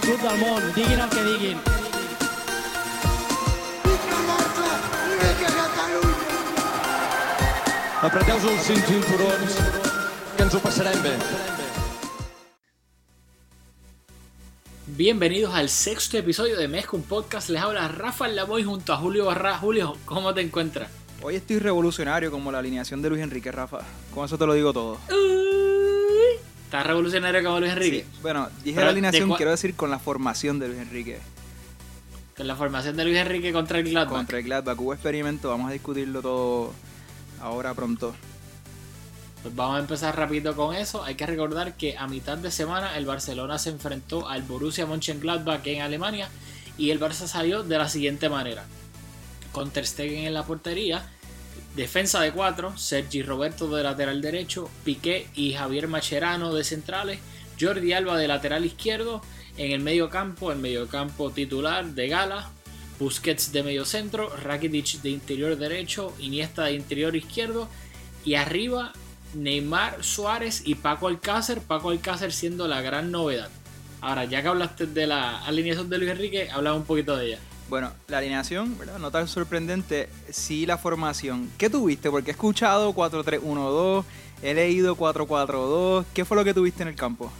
Millor club del món, diguin el que diguin. Apreteu-vos els cinc cinturons, que ens ho passarem bé. Bienvenidos al sexto episodio de Mezcla un Podcast. Les habla Rafael Lamoy junto a Julio Barra. Julio, ¿cómo te encuentras? Hoy estoy revolucionario como la alineación de Luis Enrique, Rafa. Con eso te lo digo todo. ¿Estás revolucionario como Luis Enrique? Sí, Bueno, dije Pero, la ¿de alineación, quiero decir con la formación de Luis Enrique. Con la formación de Luis Enrique contra el Gladbach. Contra el Gladbach hubo experimento, vamos a discutirlo todo ahora pronto. Pues vamos a empezar rapidito con eso. Hay que recordar que a mitad de semana el Barcelona se enfrentó al Borussia Mönchengladbach en Alemania y el Barça salió de la siguiente manera. Con Ter Stegen en la portería, defensa de cuatro, Sergi Roberto de lateral derecho, Piqué y Javier Macherano de centrales, Jordi Alba de lateral izquierdo, en el medio campo, el medio campo titular de Gala, Busquets de medio centro, Rakitic de interior derecho, Iniesta de interior izquierdo y arriba Neymar, Suárez y Paco Alcácer, Paco Alcácer siendo la gran novedad. Ahora, ya que hablaste de la alineación de Luis Enrique, habla un poquito de ella. Bueno, la alineación, ¿verdad? No tan sorprendente, sí la formación. ¿Qué tuviste? Porque he escuchado 4-3-1-2, he leído 4-4-2. ¿Qué fue lo que tuviste en el campo?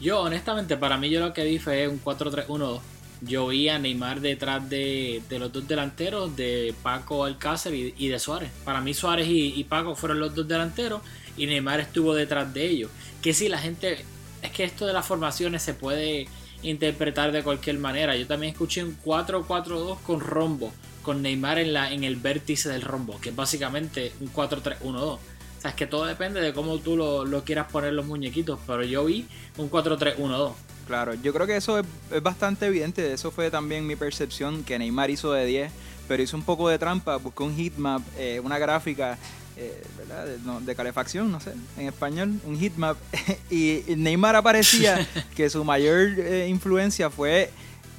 Yo, honestamente, para mí yo lo que vi fue un 4-3-1-2. Yo vi a Neymar detrás de, de los dos delanteros, de Paco Alcácer y, y de Suárez. Para mí Suárez y, y Paco fueron los dos delanteros y Neymar estuvo detrás de ellos. Que sí, la gente... Es que esto de las formaciones se puede interpretar de cualquier manera. Yo también escuché un 4-4-2 con rombo, con Neymar en, la, en el vértice del rombo, que es básicamente un 4-3-1-2. O sea, es que todo depende de cómo tú lo, lo quieras poner los muñequitos, pero yo vi un 4-3-1-2. Claro, yo creo que eso es, es bastante evidente. Eso fue también mi percepción, que Neymar hizo de 10, pero hizo un poco de trampa, buscó un heatmap, eh, una gráfica eh, ¿verdad? De, no, de calefacción, no sé, en español, un heatmap. y Neymar aparecía que su mayor eh, influencia fue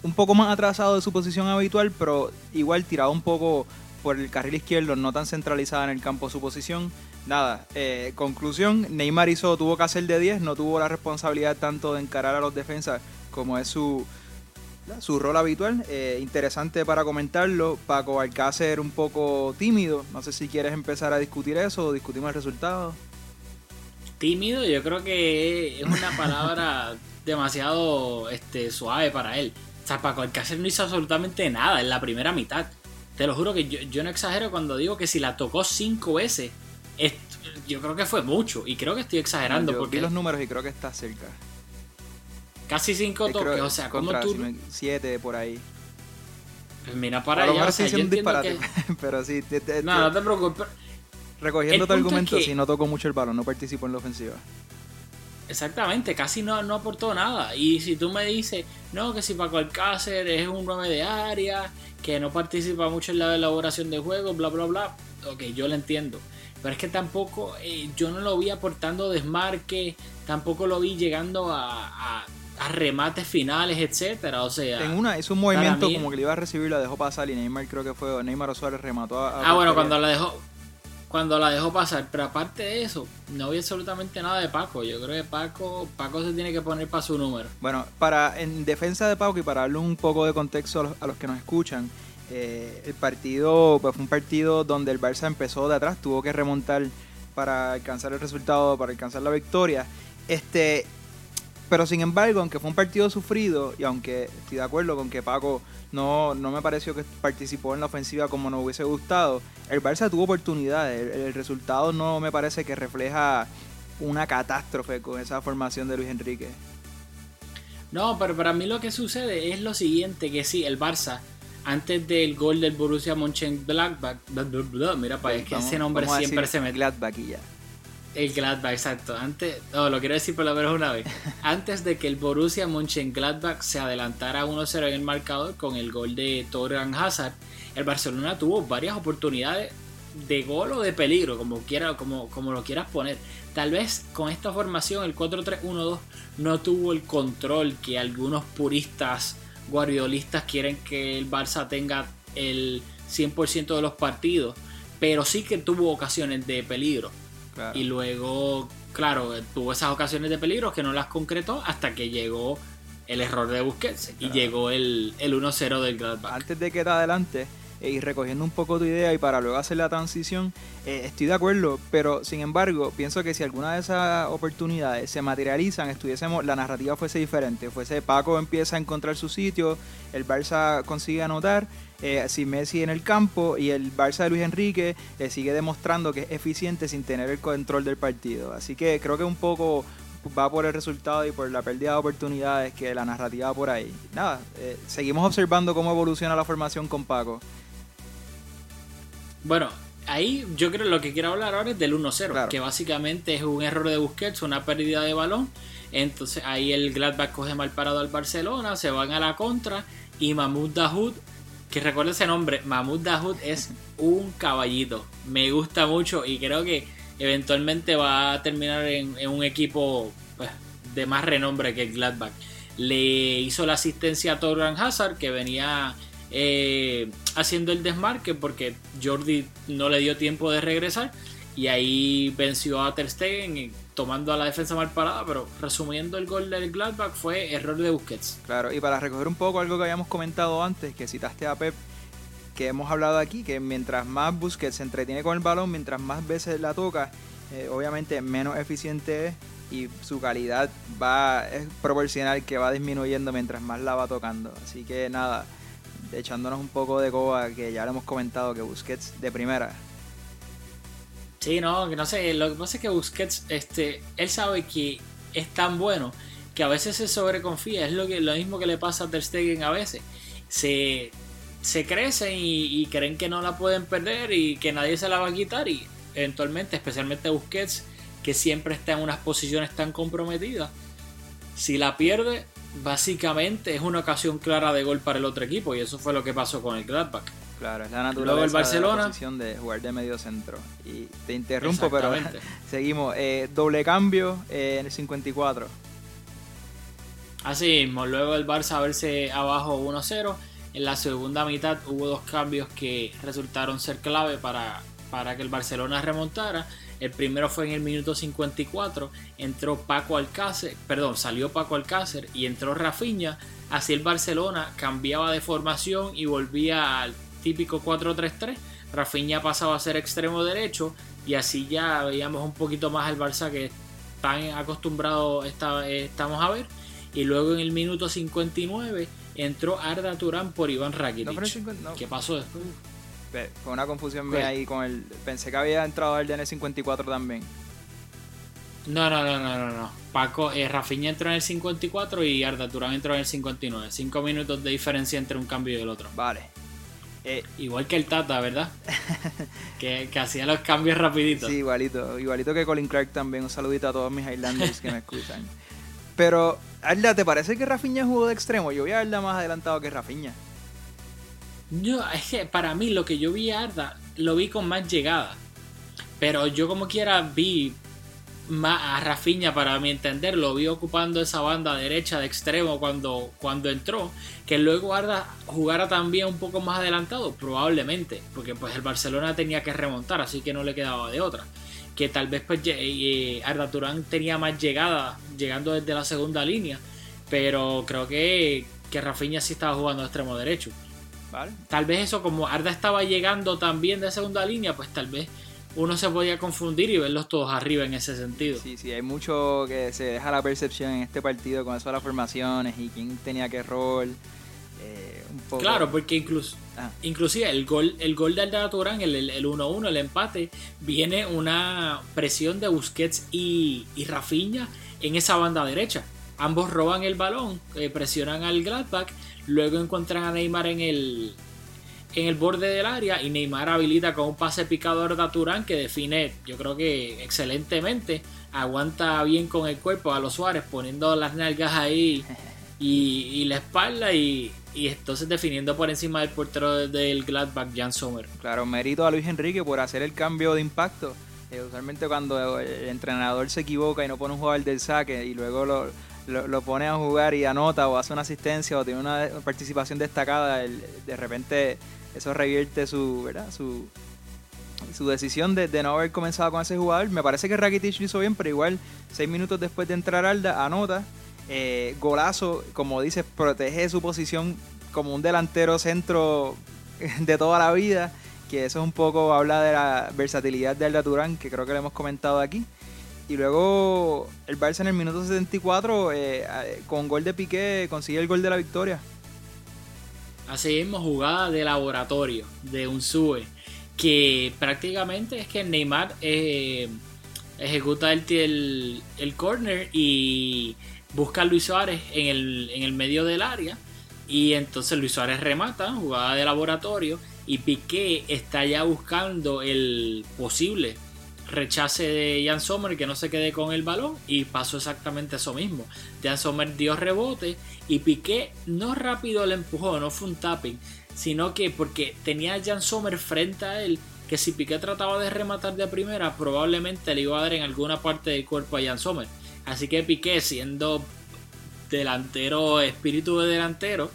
un poco más atrasado de su posición habitual, pero igual tirado un poco por el carril izquierdo, no tan centralizada en el campo su posición. Nada, eh, conclusión, Neymar hizo, tuvo que hacer de 10, no tuvo la responsabilidad tanto de encarar a los defensas como es su, su rol habitual. Eh, interesante para comentarlo, Paco Alcácer un poco tímido, no sé si quieres empezar a discutir eso o discutimos el resultado. Tímido, yo creo que es una palabra demasiado este, suave para él. O sea, Paco Alcácer no hizo absolutamente nada en la primera mitad. Te lo juro que yo, yo no exagero cuando digo que si la tocó cinco veces, es- yo creo que fue mucho. Y creo que estoy exagerando Yo porque vi los números y creo que está cerca. Casi cinco toques. creo- O sea, como tú. si siete por ahí. Pues mira para allá. O sea, yo disparate, que. pero sí, te- te- No, te- no te preocupes. recogiendo el tu es argumento, que- sí, no tocó mucho el balón, no participó en la ofensiva. Exactamente, casi no, no aportó nada. Y si tú me dices, no, que si Paco Alcácer es un 9 de área, que no participa mucho en la elaboración de juegos, bla, bla, bla, ok, yo lo entiendo. Pero es que tampoco, eh, yo no lo vi aportando desmarque, tampoco lo vi llegando a, a- a remates finales, etcétera. O sea, En una hizo un movimiento mí- como que le iba a recibir, la dejó pasar y Neymar creo que fue, Neymar Suárez remató a... a ah, bueno, cuando la dejó, cuando la dejó pasar. Pero aparte de eso, no vi absolutamente nada de Paco. Yo creo que Paco, Paco se tiene que poner para su número. Bueno, para en defensa de Paco y para darle un poco de contexto a los, a los que nos escuchan, eh, el partido pues, fue un partido donde el Barça empezó de atrás, tuvo que remontar para alcanzar el resultado, para alcanzar la victoria. Este, pero sin embargo, aunque fue un partido sufrido y aunque estoy de acuerdo con que Paco no, no me pareció que participó en la ofensiva como nos hubiese gustado, el Barça tuvo oportunidades. El, el resultado no me parece que refleja una catástrofe con esa formación de Luis Enrique. No, pero para mí lo que sucede es lo siguiente, que sí, el Barça, antes del gol del Borussia Mönchengladbach, mira, para es que ese nombre siempre se me... Gladbach y ya. El Gladbach, exacto. Antes, no, lo quiero decir por lo menos una vez. Antes de que el Borussia Mönchengladbach se adelantara 1-0 en el marcador con el gol de Torgan Hazard, el Barcelona tuvo varias oportunidades de gol o de peligro, como, quiera, como, como lo quieras poner. Tal vez con esta formación, el 4-3-1-2, no tuvo el control que algunos puristas guardiolistas quieren que el Barça tenga el 100% de los partidos, pero sí que tuvo ocasiones de peligro. Claro. Y luego, claro, tuvo esas ocasiones de peligro que no las concretó hasta que llegó el error de Busquets y llegó el, el 1-0 del Gladbach. Antes de que te adelante eh, y recogiendo un poco tu idea y para luego hacer la transición, eh, estoy de acuerdo, pero sin embargo, pienso que si alguna de esas oportunidades se materializan, estuviésemos, la narrativa fuese diferente. Fuese Paco empieza a encontrar su sitio, el Barça consigue anotar, eh, si Messi en el campo y el Barça de Luis Enrique eh, sigue demostrando que es eficiente sin tener el control del partido. Así que creo que un poco va por el resultado y por la pérdida de oportunidades que la narrativa va por ahí. Nada, eh, seguimos observando cómo evoluciona la formación con Paco. Bueno, ahí yo creo lo que quiero hablar ahora es del 1-0, Claro. que básicamente es un error de Busquets, una pérdida de balón. Entonces ahí el Gladbach coge mal parado al Barcelona, se van a la contra y Mahmoud Dahoud, que recuerda ese nombre, Mahmoud Dahoud es un caballito. Me gusta mucho y creo que eventualmente va a terminar en, un equipo pues, de más renombre que el Gladbach. Le hizo la asistencia a Torgan Hazard, que venía eh, haciendo el desmarque porque Jordi no le dio tiempo de regresar y ahí venció a Ter Stegen tomando a la defensa mal parada, pero resumiendo el gol del Gladbach fue error de Busquets. Claro, y para recoger un poco algo que habíamos comentado antes, que citaste a Pep, que hemos hablado aquí, que mientras más Busquets se entretiene con el balón, mientras más veces la toca, eh, obviamente menos eficiente es y su calidad va es proporcional que va disminuyendo mientras más la va tocando. Así que nada, echándonos un poco de coba, que ya lo hemos comentado, que Busquets de primera. Sí, no, que no sé, lo que pasa es que Busquets, este, él sabe que es tan bueno que a veces se sobreconfía, es lo, que, lo mismo que le pasa a Ter Stegen a veces. Se, se crecen y, y creen que no la pueden perder y que nadie se la va a quitar y eventualmente, especialmente Busquets, que siempre está en unas posiciones tan comprometidas, si la pierde, básicamente es una ocasión clara de gol para el otro equipo y eso fue lo que pasó con el Gladbach. Claro, es la Luego el naturaleza de Barcelona. la posición de jugar de medio centro. Y te interrumpo, pero seguimos. Eh, doble cambio eh, en el 54. Así mismo, luego el Barça a verse abajo 1-0. En la segunda mitad hubo dos cambios que resultaron ser clave para, para que el Barcelona remontara. El primero fue en el minuto 54. Entró Paco Alcácer, perdón, salió Paco Alcácer y entró Rafinha. Así el Barcelona cambiaba de formación y volvía al típico 4-3-3. Rafinha pasaba a ser extremo derecho y así ya veíamos un poquito más al Barça que tan acostumbrado está- estamos a ver. Y luego en el minuto 59 entró Arda Turán por Iván Rakitic. No, pero en 50 no. ¿Qué pasó después? Fue una confusión mía ahí con el. Pensé que había entrado el DN 54 también. No, no, no, no, no, no. Paco, eh, Rafinha entró en el 54 y Arda Turán entró en el 59. Cinco minutos de diferencia entre un cambio y el otro. Vale. Eh, Igual que el Tata, ¿verdad? que, que hacía los cambios rapiditos. sí, igualito. Igualito que Colin Clark también. Un saludito a todos mis Highlanders que me escuchan. Pero, Arda, ¿te parece que Rafinha jugó de extremo? Yo vi a Arda más adelantado que Rafinha. Yo, es que para mí lo que yo vi a Arda, lo vi con más llegada. Pero yo como quiera vi más a Rafinha para mi entender, lo vi ocupando esa banda derecha de extremo cuando, cuando entró. Que luego Arda jugara también un poco más adelantado, probablemente. Porque pues el Barcelona tenía que remontar, así que no le quedaba de otra. Que tal vez pues eh, Arda Turán tenía más llegada, llegando desde la segunda línea. Pero creo que, que Rafinha sí estaba jugando de extremo derecho Vale. tal vez eso como Arda estaba llegando también de segunda línea, pues tal vez uno se podía confundir y verlos todos arriba en ese sentido. Sí, sí, hay mucho que se deja la percepción en este partido con eso de las formaciones y quién tenía qué rol. eh, un poco. Claro, porque incluso, Ah. inclusive el gol, el gol de Arda Turán, el, el, el 1-1, el empate, viene una presión de Busquets y, y Rafinha en esa banda derecha. ambos roban el balón, eh, presionan al Gladbach, luego encuentran a Neymar en el, en el borde del área y Neymar habilita con un pase picador de Turán que define, yo creo que excelentemente, aguanta bien con el cuerpo a los Suárez poniendo las nalgas ahí y, la espalda y, entonces definiendo por encima del portero del Gladbach, Jan Sommer. Claro, mérito a Luis Enrique por hacer el cambio de impacto. Eh, usualmente cuando el entrenador se equivoca y no pone un jugador del saque y luego lo, lo, pone a jugar y anota o hace una asistencia o tiene una participación destacada, de repente eso revierte su, ¿verdad? su, su decisión de, no haber comenzado con ese jugador. Me parece que Rakitic lo hizo bien, pero igual, seis minutos después de entrar Alda, anota. Eh, golazo, como dices, protege su posición como un delantero centro de toda la vida. Que eso es un poco, habla de la versatilidad de Alda Turán, que creo que hemos comentado aquí. Y luego el Barça en el minuto 74, eh, con gol de Piqué, consigue el gol de la victoria. Así mismo, jugada de laboratorio de un sube que prácticamente es que Neymar eh, ejecuta el, el, corner y busca a Luis Suárez en el, en el medio del área. Y entonces Luis Suárez remata, jugada de laboratorio. Y Piqué está ya buscando el posible rechace de Jan Sommer que no se quede con el balón y pasó exactamente eso mismo. Jan Sommer dio rebote y Piqué no rápido le empujó, no fue un tapping, sino que porque tenía a Jan Sommer frente a él, que si Piqué trataba de rematar de primera, probablemente le iba a dar en alguna parte del cuerpo a Jan Sommer. Así que Piqué, siendo delantero, espíritu de delantero,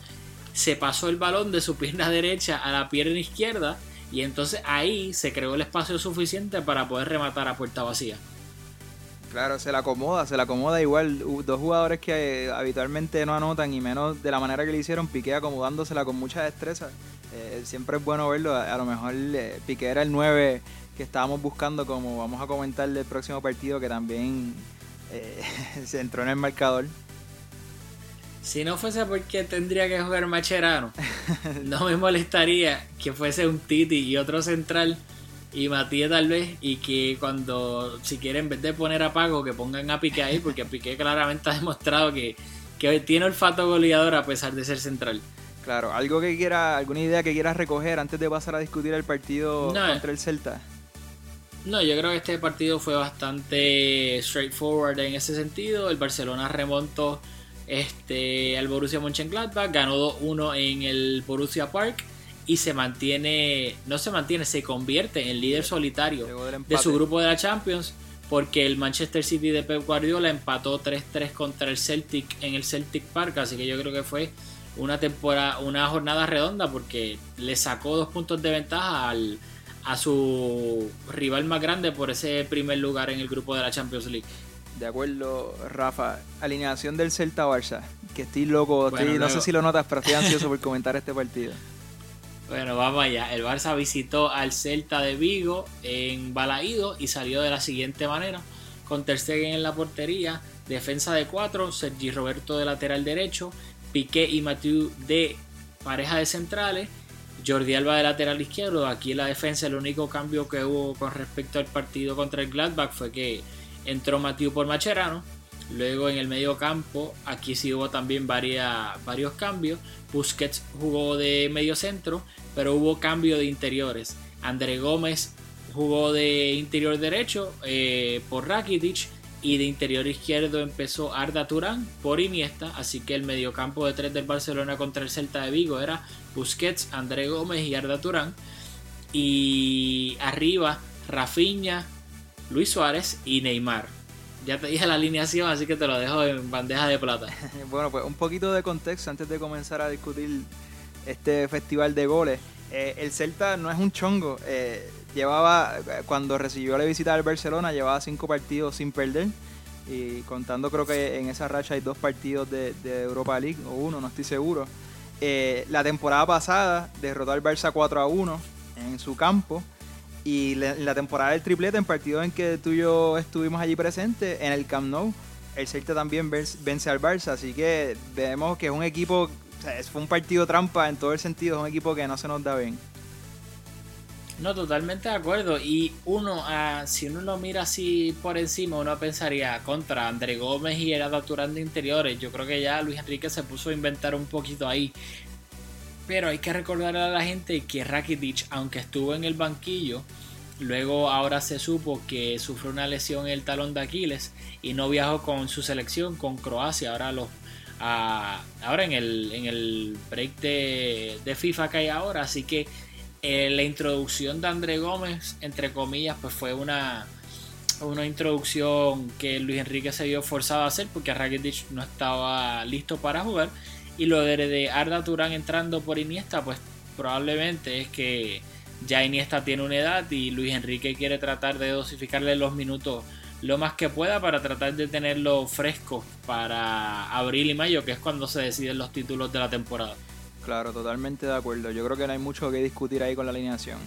se pasó el balón de su pierna derecha a la pierna izquierda y entonces ahí se creó el espacio suficiente para poder rematar a puerta vacía. Claro, se la acomoda, se la acomoda igual. Dos jugadores que habitualmente no anotan y menos de la manera que le hicieron, Piqué acomodándosela con mucha destreza. Eh, siempre es bueno verlo. A, lo mejor eh, Piqué era el 9 que estábamos buscando, como vamos a comentar del próximo partido, que también eh, se entró en el marcador. Si no fuese porque tendría que jugar Macherano, no me molestaría que fuese un Titi y otro central y Matías tal vez y que cuando si quieren en vez de poner a Pago que pongan a Piqué ahí porque Piqué claramente ha demostrado que, que tiene olfato goleador a pesar de ser central. Claro, algo que quiera, alguna idea que quieras recoger antes de pasar a discutir el partido contra el Celta. No, yo creo que este partido fue bastante straightforward en ese sentido. El Barcelona remontó este, al Borussia Mönchengladbach, ganó 2-1 en el Borussia Park y se mantiene, no se mantiene, se convierte en líder solitario de su grupo de la Champions porque el Manchester City de Pep Guardiola empató 3-3 contra el Celtic en el Celtic Park, así que yo creo que fue una temporada, una jornada redonda porque le sacó dos puntos de ventaja al, a su rival más grande por ese primer lugar en el grupo de la Champions League. De acuerdo, Rafa. Alineación del Celta Barça. Que estoy loco, no sé si lo notas, pero estoy ansioso por comentar este partido. Bueno, vamos allá. El Barça visitó al Celta de Vigo en Balaído y salió de la siguiente manera. Con Ter Stegen en la portería, defensa de cuatro, Sergi Roberto de lateral derecho, Piqué y Mathieu de pareja de centrales, Jordi Alba de lateral izquierdo. Aquí en la defensa el único cambio que hubo con respecto al partido contra el Gladbach fue que entró Matiu por Macherano. Luego en el medio campo, aquí sí hubo también varios cambios. Busquets jugó de medio centro, pero hubo cambio de interiores. André Gómez jugó de interior derecho eh, por Rakitic y de interior izquierdo empezó Arda Turán por Iniesta, así que el mediocampo de tres del Barcelona contra el Celta de Vigo era Busquets, André Gómez y Arda Turán. Y arriba Rafinha, Luis Suárez y Neymar. Ya te dije la alineación, así que te lo dejo en bandeja de plata. bueno, pues un poquito de contexto antes de comenzar a discutir este festival de goles. Eh, el Celta no es un chongo. Eh, llevaba, cuando recibió la visita del Barcelona, llevaba cinco partidos sin perder. Y contando, creo que en esa racha hay dos partidos de, Europa League, o uno, no estoy seguro. Eh, la temporada pasada derrotó al Barça 4 a 1 en su campo. Y la, temporada del triplete, en partido en que tú y yo estuvimos allí presentes, en el Camp Nou, el Celta también vence al Barça. Así que vemos que es un equipo, fue un partido trampa en todo el sentido, es un equipo que no se nos da bien. No, totalmente de acuerdo. Y uno, ah, si uno lo mira así por encima, uno pensaría contra André Gómez y Era Turán interiores. Yo creo que ya Luis Enrique se puso a inventar un poquito ahí. Pero hay que recordarle a la gente que Rakitic, aunque estuvo en el banquillo, luego ahora se supo que sufrió una lesión en el talón de Aquiles y no viajó con su selección, con Croacia. Ahora los ah, ahora en el, en el break de, de FIFA que hay ahora. Así que eh, la introducción de André Gómez, entre comillas, pues fue una, una introducción que Luis Enrique se vio forzado a hacer porque Rakitic no estaba listo para jugar. Y lo de Arda Turán entrando por Iniesta, pues probablemente es que ya Iniesta tiene una edad y Luis Enrique quiere tratar de dosificarle los minutos lo más que pueda para tratar de tenerlo fresco para abril y mayo, que es cuando se deciden los títulos de la temporada. Claro, totalmente de acuerdo. Yo creo que no hay mucho que discutir ahí con la alineación.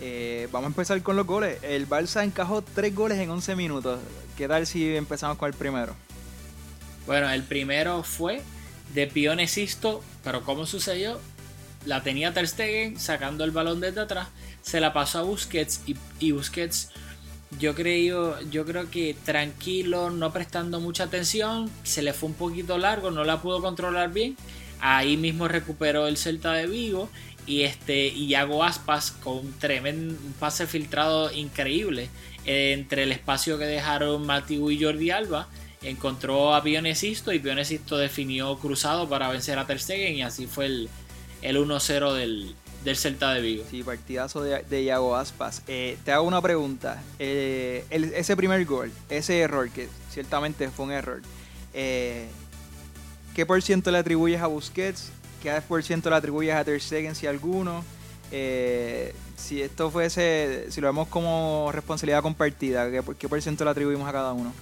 Eh, vamos a empezar con los goles. El Barça encajó tres goles en 11 minutos. ¿Qué tal si empezamos con el primero? Bueno, el primero fue de Pionesisto, pero ¿cómo sucedió? La tenía Ter Stegen sacando el balón desde atrás, se la pasó a Busquets y, Busquets yo creo, yo creo que tranquilo, no prestando mucha atención, se le fue un poquito largo, no la pudo controlar bien Ahí mismo recuperó el Celta de Vigo y este y hago Aspas con un tremendo pase filtrado increíble entre el espacio que dejaron Matiu y Jordi Alba encontró a Pionesisto y Pionesisto definió cruzado para vencer a Ter Stegen y así fue el, el 1-0 del, del Celta de Vigo. Sí, partidazo de, de Iago Aspas. Eh, te hago una pregunta. Eh, ese primer gol, ese error, que ciertamente fue un error, eh, ¿Qué por ciento le atribuyes a Busquets? ¿Qué por ciento le atribuyes a Ter Stegen si alguno? Si esto fuese, si lo vemos como responsabilidad compartida, ¿qué, ¿qué por ciento le atribuimos a cada uno?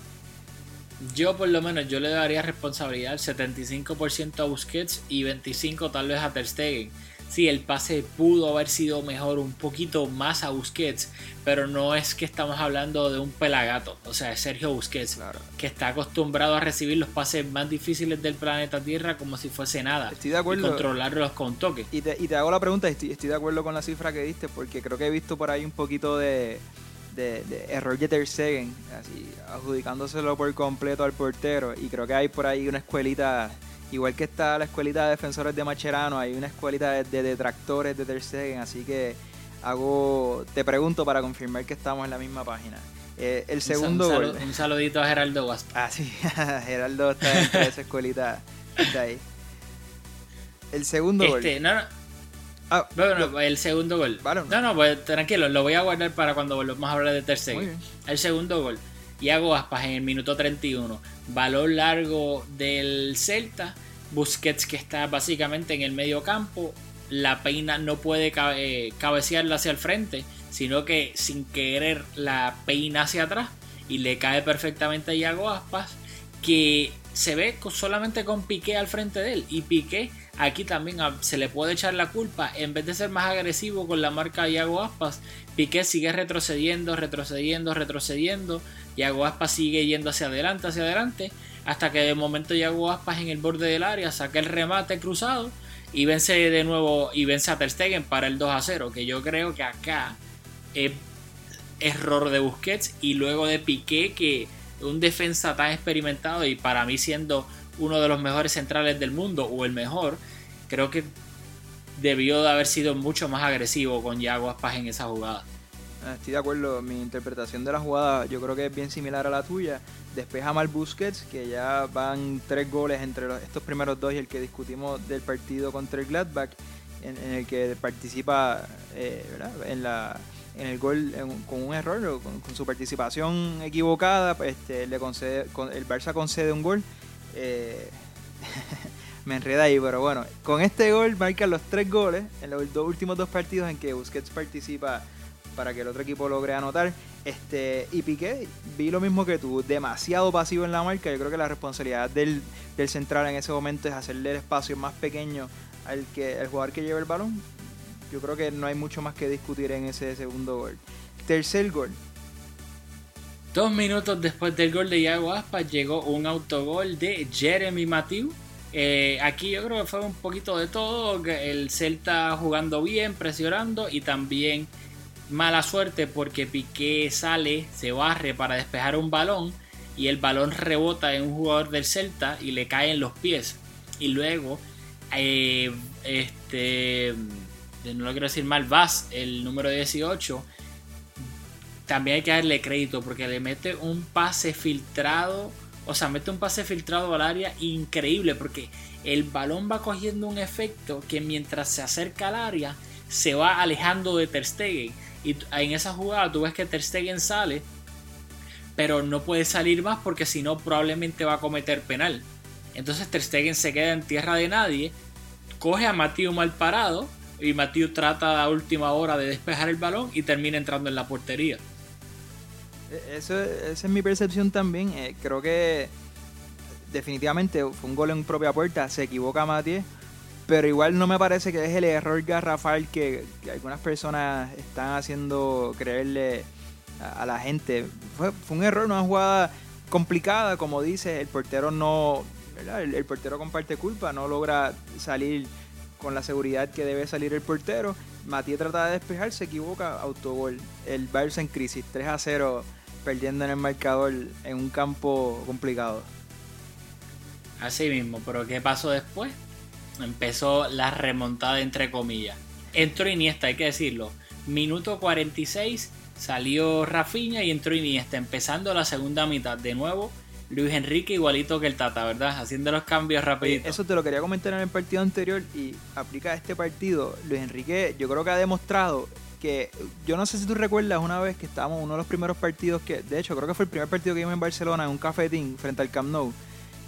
Yo por lo menos yo le daría responsabilidad 75% a Busquets y 25% tal vez a Ter Stegen sí, el pase pudo haber sido mejor un poquito más a Busquets, pero no es que estamos hablando de un pelagato, o sea, es Sergio Busquets, que está acostumbrado a recibir los pases más difíciles del planeta Tierra como si fuese nada. Estoy de acuerdo. Y controlarlos con toque. Y te, y te hago la pregunta, estoy, estoy de acuerdo con la cifra que diste, porque creo que he visto por ahí un poquito de, de, error de Ter Stegen, así, adjudicándoselo por completo al portero, y creo que hay por ahí una escuelita Igual que está la escuelita de defensores de Macherano, hay una escuelita de, detractores de Ter Stegen, así que hago, te pregunto para confirmar que estamos en la misma página. Eh, el segundo un, un, saludito a Geraldo Guaspa. Ah, sí, Geraldo está dentro de esa escuelita. Está ahí. El segundo este, gol. No, no. Ah, bueno, el segundo gol. no, no, pues tranquilo, lo voy a guardar para cuando volvamos a hablar de Ter Stegen. El segundo gol. Y hago Aspas en el minuto 31. Valor largo del Celta. Busquets que está básicamente en el medio campo. La peina no puede eh, cabecearla hacia el frente, sino que sin querer la peina hacia atrás y le cae perfectamente a Iago Aspas, que se ve solamente con Piqué al frente de él. Y Piqué aquí también se le puede echar la culpa. En vez de ser más agresivo con la marca de Iago Aspas, Piqué sigue retrocediendo, retrocediendo, retrocediendo. Iago Aspas sigue yendo hacia adelante, hacia adelante, hasta que de momento Iago Aspas en el borde del área saca el remate cruzado y vence de nuevo y vence a Ter Stegen para el 2 a 0, que yo creo que acá es error de Busquets y luego de Piqué que un defensa tan experimentado y para mí siendo uno de los mejores centrales del mundo o el mejor, creo que debió de haber sido mucho más agresivo con Iago Aspas en esa jugada. Ah, estoy de acuerdo, mi interpretación de la jugada yo creo que es bien similar a la tuya. Despeja mal Busquets, que ya van tres goles entre estos primeros dos y el que discutimos del partido contra el Gladbach, en, el que participa eh, en la en el gol con un error o con, su participación equivocada, este, le concede, el Barça concede un gol. Eh, me enreda ahí, pero bueno, con este gol marcan los tres goles en los dos últimos dos partidos en que Busquets participa para que el otro equipo logre anotar. Este, y Piqué, vi lo mismo que tú, demasiado pasivo en la marca. Yo creo que la responsabilidad del, central en ese momento es hacerle el espacio más pequeño al que el jugador que lleva el balón. Yo creo que no hay mucho más que discutir en ese segundo gol. Tercer gol. Dos minutos después del gol de Iago Aspas llegó un autogol de Jeremy Mathieu. Eh, aquí yo creo que fue un poquito de todo. El Celta jugando bien, presionando y también mala suerte porque Piqué sale, se barre para despejar un balón y el balón rebota en un jugador del Celta y le cae en los pies. Y luego, eh, este, no lo quiero decir mal, Vaz, el número 18, también hay que darle crédito porque le mete un pase filtrado. O sea, mete un pase filtrado al área increíble porque el balón va cogiendo un efecto que mientras se acerca al área se va alejando de Ter Stegen. Y en esa jugada tú ves que Ter Stegen sale, pero no puede salir más porque si no probablemente va a cometer penal. Entonces Ter Stegen se queda en tierra de nadie, coge a Matías mal parado y Matías trata a última hora de despejar el balón y termina entrando en la portería. E-, eso, esa es mi percepción también. Eh, creo que definitivamente fue un gol en propia puerta. Se equivoca Matías. Pero igual no me parece que es el error garrafal que, algunas personas están haciendo creerle a, la gente. Fue, un error, una jugada complicada, como dice, el portero no, el, el, portero comparte culpa, no logra salir con la seguridad que debe salir el portero. Matías trata de despejar, se equivoca, autogol. El Barça en crisis, 3 a 0 perdiendo en el marcador en un campo complicado. Así mismo, pero ¿qué pasó después? Empezó la remontada entre comillas. Entró Iniesta, hay que decirlo. Minuto 46 salió Rafinha y entró Iniesta, empezando la segunda mitad. De nuevo, Luis Enrique igualito que el Tata, ¿verdad? Haciendo los cambios rapidito. Eso te lo quería comentar en el partido anterior y aplica a este partido. Luis Enrique yo creo que ha demostrado que yo no sé si tú recuerdas una vez que estábamos uno de los primeros partidos que, de hecho, creo que fue el primer partido que vimos en Barcelona en un cafetín frente al Camp Nou,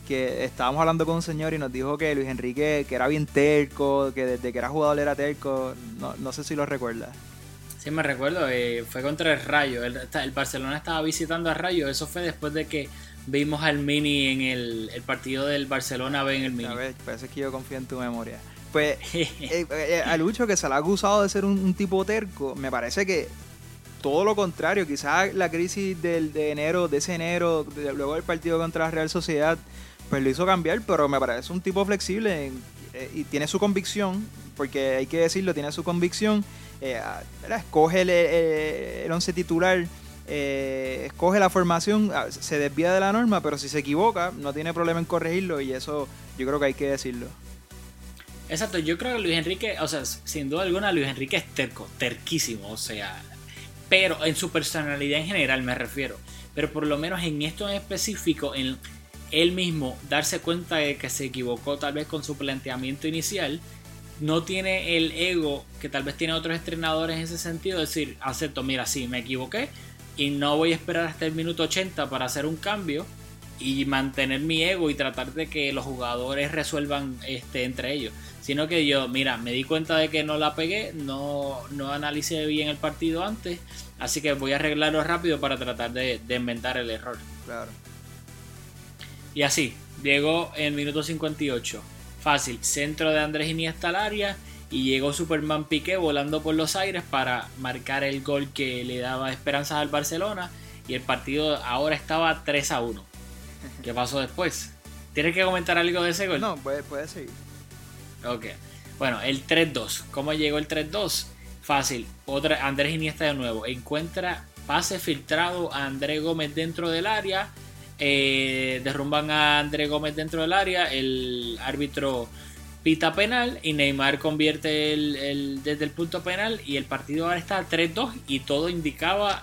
que estábamos hablando con un señor y nos dijo que Luis Enrique, que era bien terco, que desde que era jugador era terco, no, no sé si lo recuerdas. Sí, me recuerdo, eh, fue contra el Rayo, el, el, Barcelona estaba visitando a Rayo, eso fue después de que vimos al Mini en el, el partido del Barcelona B en el Mini. A ver, parece que yo confío en tu memoria. Pues eh, eh, a Lucho, que se le ha acusado de ser un, tipo terco, me parece que todo lo contrario, quizás la crisis del, de enero, de ese enero, luego del partido contra la Real Sociedad, pues lo hizo cambiar, pero me parece un tipo flexible eh, y tiene su convicción, porque hay que decirlo, tiene su convicción, escoge el, el, once titular, escoge la formación, se desvía de la norma, pero si se equivoca, no tiene problema en corregirlo y eso yo creo que hay que decirlo. Exacto, yo creo que Luis Enrique, o sea, sin duda alguna, Luis Enrique es terco, terquísimo, o sea, pero en su personalidad en general me refiero, pero por lo menos en esto en específico, en él mismo darse cuenta de que se equivocó tal vez con su planteamiento inicial, no tiene el ego que tal vez tiene otros entrenadores en ese sentido, decir, acepto, mira, sí, me equivoqué y no voy a esperar hasta el minuto 80 para hacer un cambio y mantener mi ego y tratar de que los jugadores resuelvan este entre ellos sino que yo, mira, me di cuenta de que no la pegué, no, no analicé bien el partido antes, así que voy a arreglarlo rápido para tratar de, de inventar el error. Claro. Y así, llegó en minuto 58. Fácil, centro de Andrés Iniesta al área y llegó Superman Piqué volando por los aires para marcar el gol que le daba esperanzas al Barcelona y el partido ahora estaba 3 a 1. ¿Qué pasó después? ¿Tienes que comentar algo de ese gol? No, puede, puede seguir. Ok. Bueno, el 3-2. ¿Cómo llegó el 3-2? Fácil. Otra, Andrés Iniesta de nuevo. Encuentra pase filtrado a Andrés Gómez dentro del área. Eh, derrumban a Andrés Gómez dentro del área. El árbitro pita penal y Neymar convierte el, desde el punto penal y el partido ahora está 3-2 y todo indicaba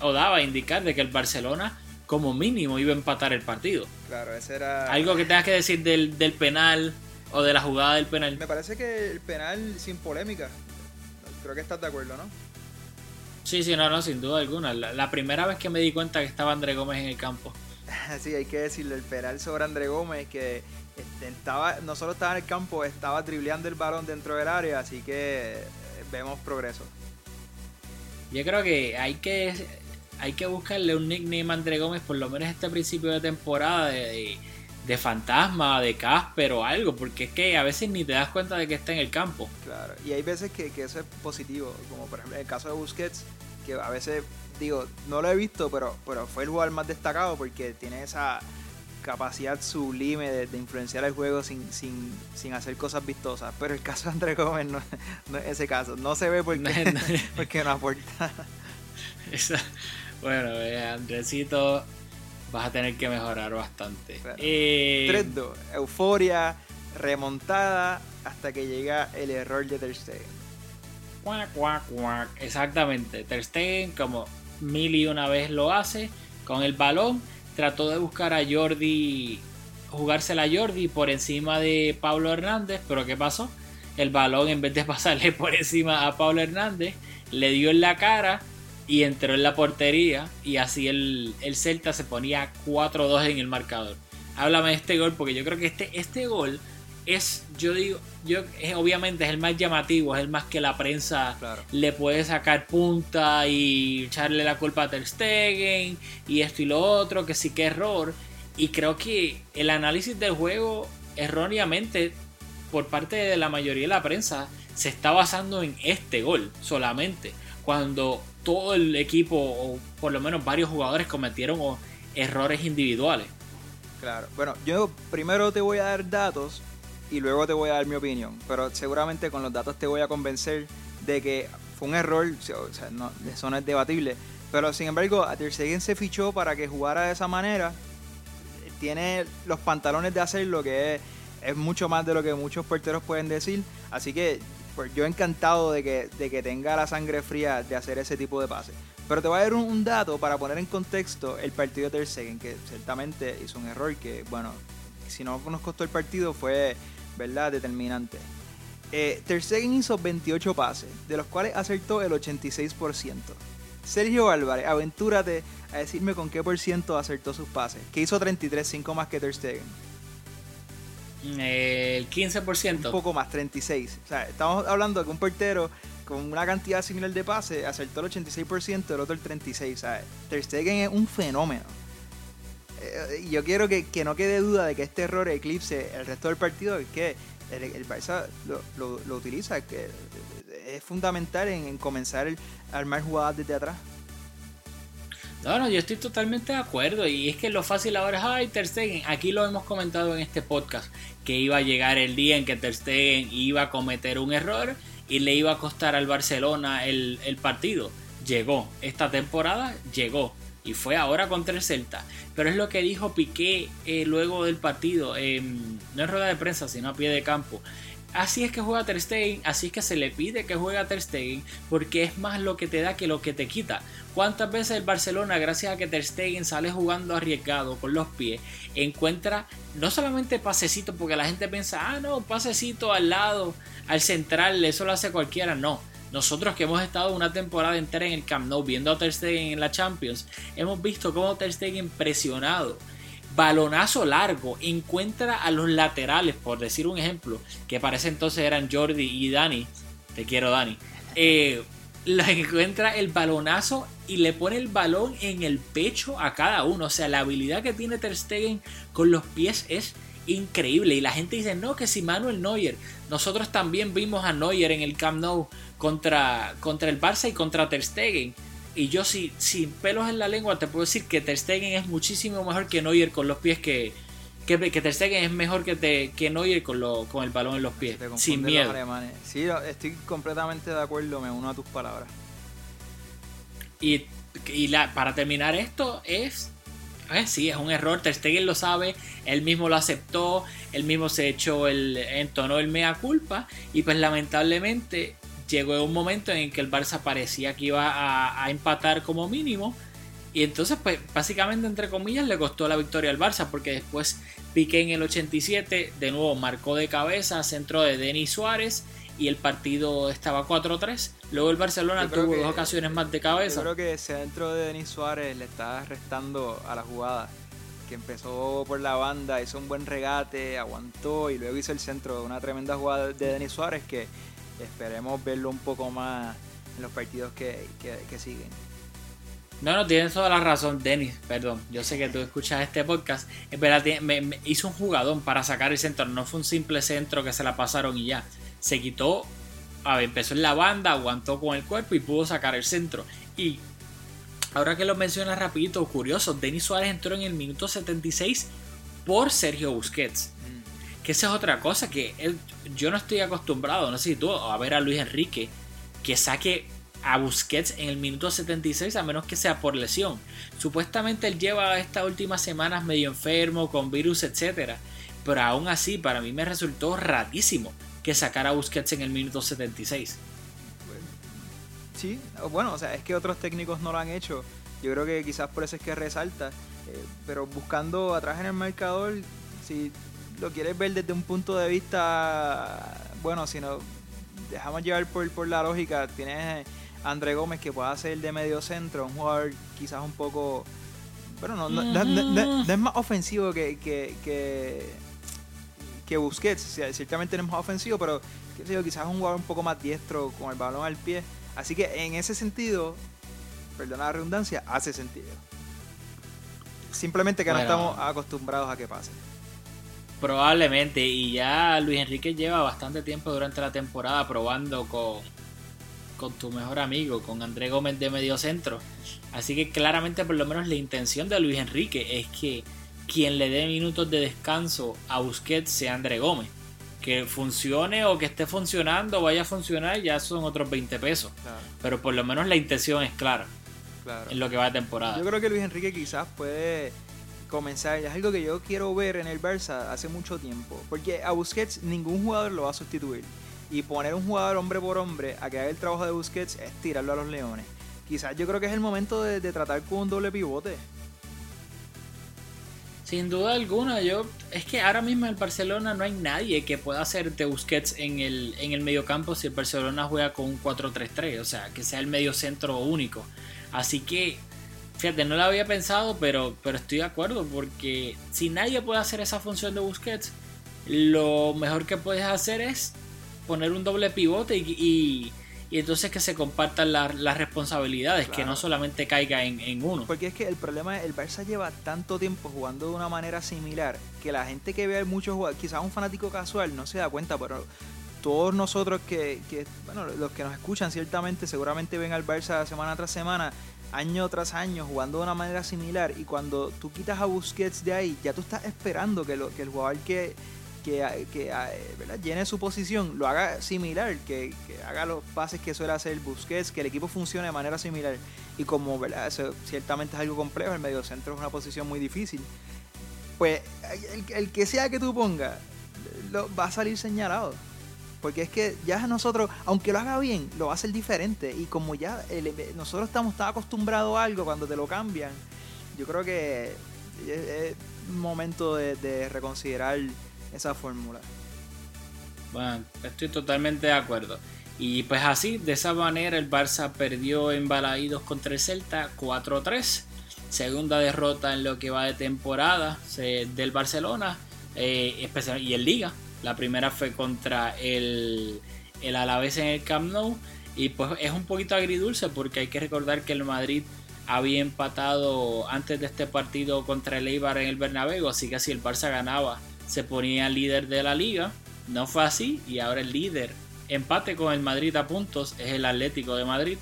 o daba a indicar de que el Barcelona como mínimo iba a empatar el partido. Claro, ese era... Algo que tengas que decir del, del penal o de la jugada del penal. Me parece que el penal sin polémica. Creo que estás de acuerdo, ¿no? Sí, sí, no, no, sin duda alguna. La, primera vez que me di cuenta que estaba André Gómez en el campo. sí, hay que decirlo, el penal sobre André Gómez, que este, estaba, no solo estaba en el campo, estaba dribleando el balón dentro del área, así que eh, vemos progreso. Yo creo que hay que hay que buscarle un nickname a André Gómez por lo menos este principio de temporada de de fantasma, de Casper o algo, porque es que a veces ni te das cuenta de que está en el campo. Claro, y hay veces que, eso es positivo, como por ejemplo en el caso de Busquets, que a veces, digo, no lo he visto, pero, pero fue el jugador más destacado porque tiene esa capacidad sublime de, de influenciar el juego sin, sin, sin, hacer cosas vistosas. Pero el caso de André Gómez no, no es ese caso. No se ve porque no, porque no aporta. Esa, bueno, eh, Andresito, vas a tener que mejorar bastante. Eh, 3-2, euforia, remontada hasta que llega el error de Ter Stegen. Cuac, cuac, cuac. Exactamente, Ter Stegen como mil y una vez lo hace con el balón trató de buscar a Jordi, jugársela a Jordi por encima de Pablo Hernández, pero ¿qué pasó? El balón en vez de pasarle por encima a Pablo Hernández, le dio en la cara y entró en la portería y así el, el Celta se ponía 4-2 en el marcador. Háblame de este gol porque yo creo que este, este gol es, yo digo, yo es, obviamente es el más llamativo, es el más que la prensa Claro. le puede sacar punta y echarle la culpa a Ter Stegen y esto y lo otro, que sí que error. Y creo que el análisis del juego erróneamente por parte de la mayoría de la prensa se está basando en este gol solamente, cuando todo el equipo o por lo menos varios jugadores cometieron errores individuales. Claro. Bueno, yo primero te voy a dar datos y luego te voy a dar mi opinión. Pero seguramente con los datos te voy a convencer de que fue un error. O sea, no, eso no es debatible. Pero sin embargo, a se fichó para que jugara de esa manera. Tiene los pantalones de hacerlo, que es, es mucho más de lo que muchos porteros pueden decir. Así que pues, yo encantado de que, de que tenga la sangre fría de hacer ese tipo de pases. Pero te voy a dar un, dato para poner en contexto el partido de Ter Stegen, que ciertamente hizo un error que, bueno, si no nos costó el partido fue, ¿verdad?, determinante. Eh, Ter Stegen hizo 28 pases, de los cuales acertó el 86%. Sergio Álvarez, aventúrate a decirme con qué por ciento acertó sus pases, que hizo 33, 5 más que Ter Stegen. El 15%. Un poco más, 36. O sea, estamos hablando de que un portero con una cantidad similar de pases acertó el 86%, el otro el 36%. ¿sabes? Ter Stegen es un fenómeno. Eh, yo quiero que, que no quede duda de que este error eclipse el resto del partido, es que el, el Barça lo, lo- lo utiliza, que es fundamental en, en comenzar a armar jugadas desde atrás. No, no, yo estoy totalmente de acuerdo. Y es que lo fácil ahora es, ay, Ter Stegen. Aquí lo hemos comentado en este podcast, que iba a llegar el día en que Ter Stegen iba a cometer un error y le iba a costar al Barcelona el, el partido. Llegó. Esta temporada llegó. Y fue ahora contra el Celta. Pero es lo que dijo Piqué eh, luego del partido. no en rueda de prensa, sino a pie de campo. Así es que juega Ter Stegen, así es que se le pide que juegue Ter Stegen, porque es más lo que te da que lo que te quita. ¿Cuántas veces el Barcelona, gracias a que Ter Stegen sale jugando arriesgado con los pies, encuentra no solamente pasecito, porque la gente piensa, ah, no, pasecito al lado, al central, eso lo hace cualquiera, no. Nosotros que hemos estado una temporada entera en el Camp Nou viendo a Ter Stegen en la Champions, hemos visto cómo Ter Stegen presionado, balonazo largo, encuentra a los laterales, por decir un ejemplo, que para ese entonces eran Jordi y Dani, te quiero Dani, eh, la encuentra el balonazo y le pone el balón en el pecho a cada uno. O sea, la habilidad que tiene Ter Stegen con los pies es increíble. Y la gente dice, no, que si Manuel Neuer. Nosotros también vimos a Neuer en el Camp Nou contra, contra el Barça y contra Ter Stegen. Y yo si, sin pelos en la lengua te puedo decir que Ter Stegen es muchísimo mejor que Neuer con los pies que... Que, que Ter Stegen es mejor que, te, que Neuer con, lo, con el balón en los pies. Te Sin miedo. alemanes. Sí, estoy completamente de acuerdo, me uno a tus palabras. Y, y la, para terminar esto es... eh, sí, es un error. Ter Stegen lo sabe. Él mismo lo aceptó. Él mismo se echó el... Entonó el mea culpa. Y pues lamentablemente llegó un momento en que el Barça parecía que iba a, a empatar como mínimo. Y entonces, pues, básicamente, entre comillas, le costó la victoria al Barça, porque después Piqué en el 87, de nuevo marcó de cabeza, centro de Denis Suárez, y el partido estaba 4-3. Luego el Barcelona tuvo que- dos ocasiones más de cabeza. Yo creo que ese centro de Denis Suárez le está restando a la jugada. Que empezó por la banda, hizo un buen regate, aguantó y luego hizo el centro de una tremenda jugada de Denis Suárez que esperemos verlo un poco más en los partidos que, que- siguen. No, no, tienes toda la razón, Denis, perdón. Yo sé que tú escuchas este podcast. Es verdad, me hizo un jugadón para sacar el centro. No fue un simple centro que se la pasaron y ya. Se quitó, a ver, empezó en la banda, aguantó con el cuerpo y pudo sacar el centro. Y ahora que lo mencionas rapidito, curioso, Denis Suárez entró en el minuto 76 por Sergio Busquets. Que esa es otra cosa que yo no estoy acostumbrado, no sé si tú, a ver a Luis Enrique que saque a Busquets en el minuto 76 a menos que sea por lesión. Supuestamente él lleva estas últimas semanas medio enfermo, con virus, etcétera, pero aún así para mí me resultó rarísimo que sacara a Busquets en el minuto 76. Sí, bueno, o sea, es que otros técnicos no lo han hecho. Yo creo que quizás por eso es que resalta. eh, pero buscando atrás en el marcador, si lo quieres ver desde un punto de vista, bueno, si no dejamos llevar por, por la lógica, tienes a André Gómez que pueda ser de medio centro, un jugador quizás un poco, bueno, no, no- no- no- no- no es más ofensivo que, que, que, que Busquets, o sea, ciertamente no es más ofensivo, pero qué sé yo, quizás un jugador un poco más diestro con el balón al pie. Así que en ese sentido, perdona la redundancia, hace sentido. Simplemente que Bueno. no estamos acostumbrados a que pase. Probablemente, y ya Luis Enrique lleva bastante tiempo durante la temporada probando con, con tu mejor amigo, con André Gómez de medio centro. Así que claramente por lo menos la intención de Luis Enrique es que quien le dé minutos de descanso a Busquets sea André Gómez. Que funcione o que esté funcionando, vaya a funcionar, ya son otros 20 pesos. Claro, Pero por lo menos la intención es clara claro. en lo que va de temporada. Yo creo que Luis Enrique quizás puede comenzar, es algo que yo quiero ver en el Barça hace mucho tiempo, porque a Busquets ningún jugador lo va a sustituir. Y poner un jugador hombre por hombre a que haga el trabajo de Busquets es tirarlo a los leones. Quizás yo creo que es el momento de, de tratar con un doble pivote. Sin duda alguna, yo es que ahora mismo en el Barcelona no hay nadie que pueda hacerte Busquets en el, en el mediocampo si el Barcelona juega con un 4-3-3, o sea, que sea el medio centro único. Así que, fíjate, no lo había pensado, pero, pero estoy de acuerdo, porque si nadie puede hacer esa función de Busquets, lo mejor que puedes hacer es poner un doble pivote y, y- y entonces que se compartan la- las responsabilidades, que no solamente caiga en, en uno. Porque es que el problema es el Barça lleva tanto tiempo jugando de una manera similar que la gente que ve muchos jugadores, quizás un fanático casual no se da cuenta, pero todos nosotros que, que, bueno, los que nos escuchan ciertamente seguramente ven al Barça semana tras semana, año tras año, jugando de una manera similar. Y cuando tú quitas a Busquets de ahí, ya tú estás esperando que, lo, que el jugador que, que, que, eh, ¿verdad? llene su posición lo haga similar, que, que haga los pases que suele hacer Busquets, que el equipo funcione de manera similar. Y como ¿verdad? eso ciertamente es algo complejo, el medio centro es una posición muy difícil. Pues el, que sea que tú pongas, va a salir señalado. Porque es que ya nosotros, aunque lo haga bien, lo va a hacer diferente. Y como ya nosotros estamos tan acostumbrados a algo cuando te lo cambian, yo creo que es, momento de, de reconsiderar esa fórmula. Bueno, estoy totalmente de acuerdo. Y pues así, de esa manera el Barça perdió en Balaídos contra el Celta 4-3. Segunda derrota en lo que va de temporada del Barcelona eh, y en Liga. La primera fue contra el, el Alavés en el Camp Nou. Y pues es un poquito agridulce porque hay que recordar que el Madrid había empatado antes de este partido contra el Eibar en el Bernabéu. Así que si el Barça ganaba se ponía líder de la liga. No fue así y ahora el líder empate con el Madrid a puntos es el Atlético de Madrid.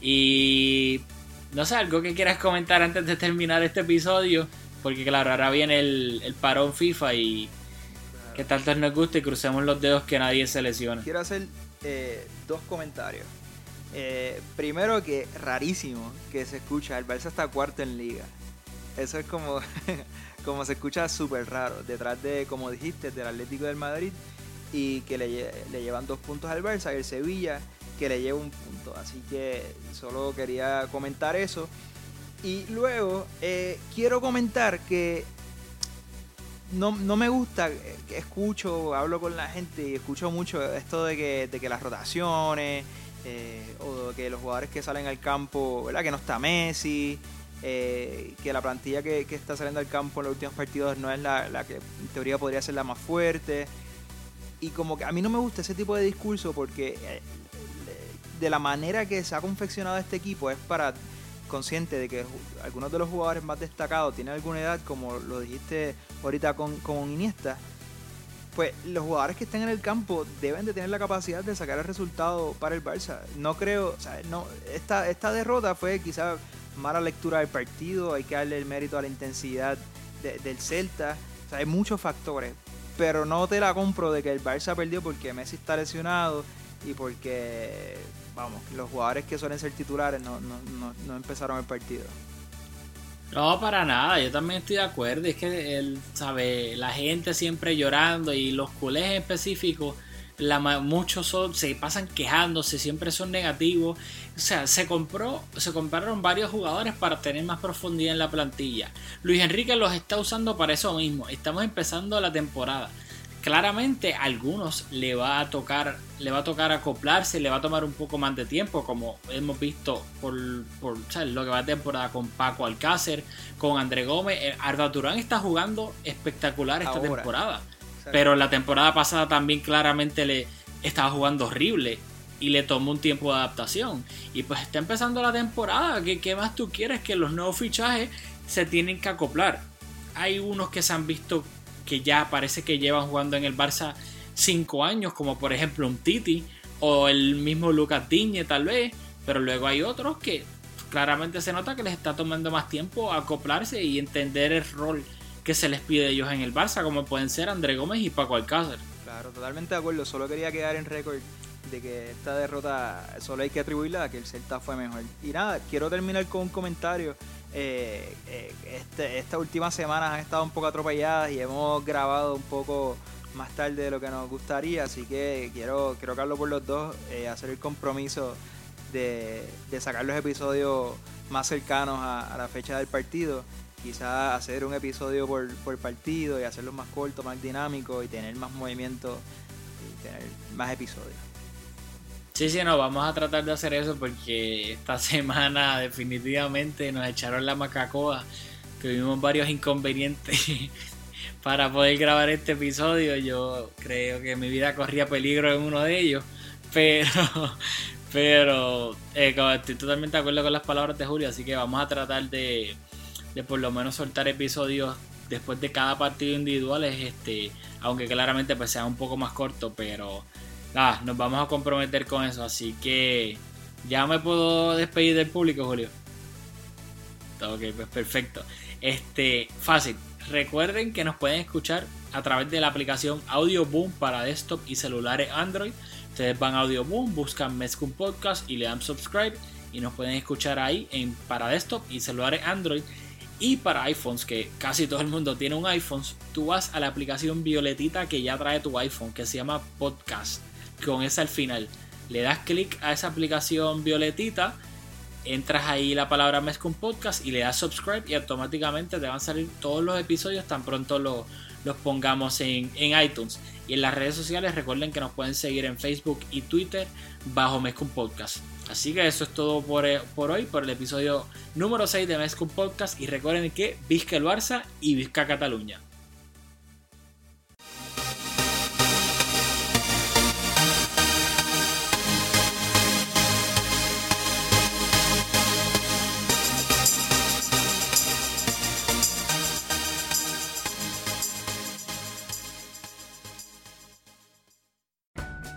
Y no sé, algo que quieras comentar antes de terminar este episodio, porque claro, ahora viene el, el parón FIFA y que tanto nos guste y crucemos los dedos que nadie se lesione. Quiero hacer eh, dos comentarios. Eh, primero que rarísimo que se escucha, el Barça está cuarto en liga. Eso es como, como se escucha súper raro. Detrás de, como dijiste, del Atlético del Madrid y que le, le llevan dos puntos al Barça y el Sevilla que le lleva un punto. Así que solo quería comentar eso. Y luego eh, quiero comentar que no, no me gusta, escucho, hablo con la gente y escucho mucho esto de que, de que las rotaciones eh, o de que los jugadores que salen al campo, ¿verdad? Que no está Messi, eh, que la plantilla que, que está saliendo al campo en los últimos partidos no es la, la que en teoría podría ser la más fuerte. Y como que a mí no me gusta ese tipo de discurso porque eh, de la manera que se ha confeccionado este equipo es para consciente de que algunos de los jugadores más destacados tienen alguna edad, como lo dijiste ahorita con, con Iniesta, pues los jugadores que estén en el campo deben de tener la capacidad de sacar el resultado para el Barça. No creo, o sea, no, esta, esta derrota fue quizá mala lectura del partido, hay que darle el mérito a la intensidad de- del Celta. O sea, hay muchos factores, pero no te la compro de que el Barça perdió porque Messi está lesionado y porque, vamos, los jugadores que suelen ser titulares no, no, no, no empezaron el partido. No, para nada, yo también estoy de acuerdo. Es que él, sabe, la gente siempre llorando y los culés en específico, la, muchos son, se pasan quejándose, siempre son negativos. O sea, se compró, se compraron varios jugadores para tener más profundidad en la plantilla. Luis Enrique los está usando para eso mismo. Estamos empezando la temporada claramente a algunos le va a tocar le va a tocar acoplarse le va a tomar un poco más de tiempo como hemos visto por, por lo que va a temporada con Paco Alcácer con André Gómez. Eh, Arda Turán está jugando espectacular esta temporada pero la temporada pasada también claramente le estaba jugando horrible y le tomó un tiempo de adaptación. Y pues está empezando la temporada ¿qué, qué más tú quieres que los nuevos fichajes se tienen que acoplar. Hay unos que se han visto que ya parece que llevan jugando en el Barça 5 años, como por ejemplo un Titi o el mismo Lucas Digne tal vez, pero luego hay otros que claramente se nota que les está tomando más tiempo acoplarse y entender el rol que se les pide a ellos en el Barça, como pueden ser André Gómez y Paco Alcácer. Claro, totalmente de acuerdo, solo quería quedar en récord de que esta derrota solo hay que atribuirla a que el Celta fue mejor. Y nada, quiero terminar con un comentario eh, eh, este, esta última semana han estado un poco atropelladas y hemos grabado un poco más tarde de lo que nos gustaría, así que quiero, quiero hablo por los dos, eh, hacer el compromiso de, sacar los episodios más cercanos a, la fecha del partido, quizás hacer un episodio por, por partido y hacerlo más corto, más dinámico y tener más movimiento y tener más episodios. Sí, sí, no, vamos a tratar de hacer eso porque esta semana definitivamente nos echaron la macacoa. Tuvimos varios inconvenientes para poder grabar este episodio. Yo creo que mi vida corría peligro en uno de ellos. Pero, pero eh, estoy totalmente de acuerdo con las palabras de Julio. Así que vamos a tratar de, de por lo menos soltar episodios después de cada partido individual. Este, aunque claramente pues sea un poco más corto, pero ah, nos vamos a comprometer con eso. Así que ya me puedo despedir del público, Julio. Ok, pues perfecto. Este, fácil. Recuerden que nos pueden escuchar a través de la aplicación Audio Boom para desktop y celulares Android. Ustedes van a Audio Boom, buscan Mezcum Podcast y le dan subscribe y nos pueden escuchar ahí en para desktop y celulares Android. Y para iPhones, que casi todo el mundo tiene un iPhone, tú vas a la aplicación violetita que ya trae tu iPhone, que se llama Podcast con esa al final. Le das clic a esa aplicación violetita, entras ahí la palabra Mezcum Podcast y le das subscribe y automáticamente te van a salir todos los episodios tan pronto los, los pongamos en, iTunes. Y en las redes sociales recuerden que nos pueden seguir en Facebook y Twitter bajo Mezcum Podcast. Así que eso es todo por, eh, por hoy, por el episodio número 6 de Mezcum Podcast. Y recuerden que Vizca el Barça y Vizca Cataluña.